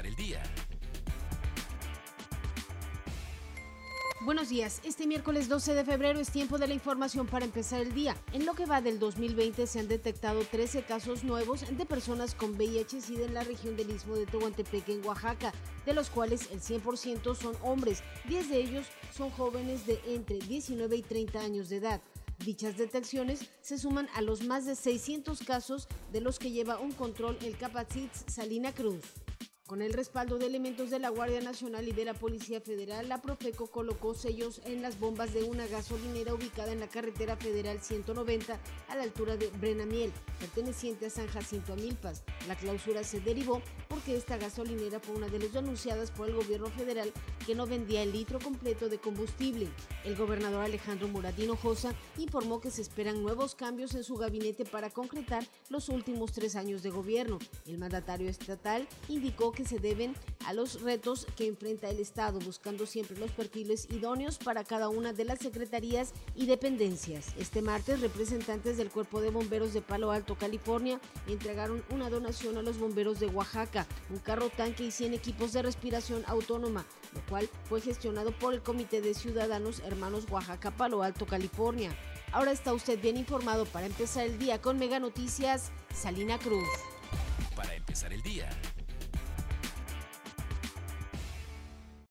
el día. Buenos días, este miércoles 12 de febrero es tiempo de la información para empezar el día. En lo que va del 2020 se han detectado 13 casos nuevos de personas con VIH-Sida en la región del Istmo de Tehuantepec en Oaxaca, de los cuales el 100% son hombres, 10 de ellos son jóvenes de entre 19 y 30 años de edad. Dichas detecciones se suman a los más de 600 casos de los que lleva un control el Capacitz Salina Cruz. Con el respaldo de elementos de la Guardia Nacional y de la Policía Federal, la Profeco colocó sellos en las bombas de una gasolinera ubicada en la carretera federal 190 a la altura de Brenamiel, perteneciente a San Jacinto Amilpas. La clausura se derivó porque esta gasolinera fue una de las denunciadas por el gobierno federal que no vendía el litro completo de combustible. El gobernador Alejandro Muradino Josa informó que se esperan nuevos cambios en su gabinete para concretar los últimos tres años de gobierno. El mandatario estatal indicó que se deben a los retos que enfrenta el Estado, buscando siempre los perfiles idóneos para cada una de las secretarías y dependencias. Este martes, representantes del Cuerpo de Bomberos de Palo Alto, California, entregaron una donación a los bomberos de Oaxaca, un carro tanque y 100 equipos de respiración autónoma, lo cual fue gestionado por el Comité de Ciudadanos Hermanos Oaxaca Palo Alto, California. Ahora está usted bien informado para empezar el día con Mega Noticias, Salina Cruz. Para empezar el día.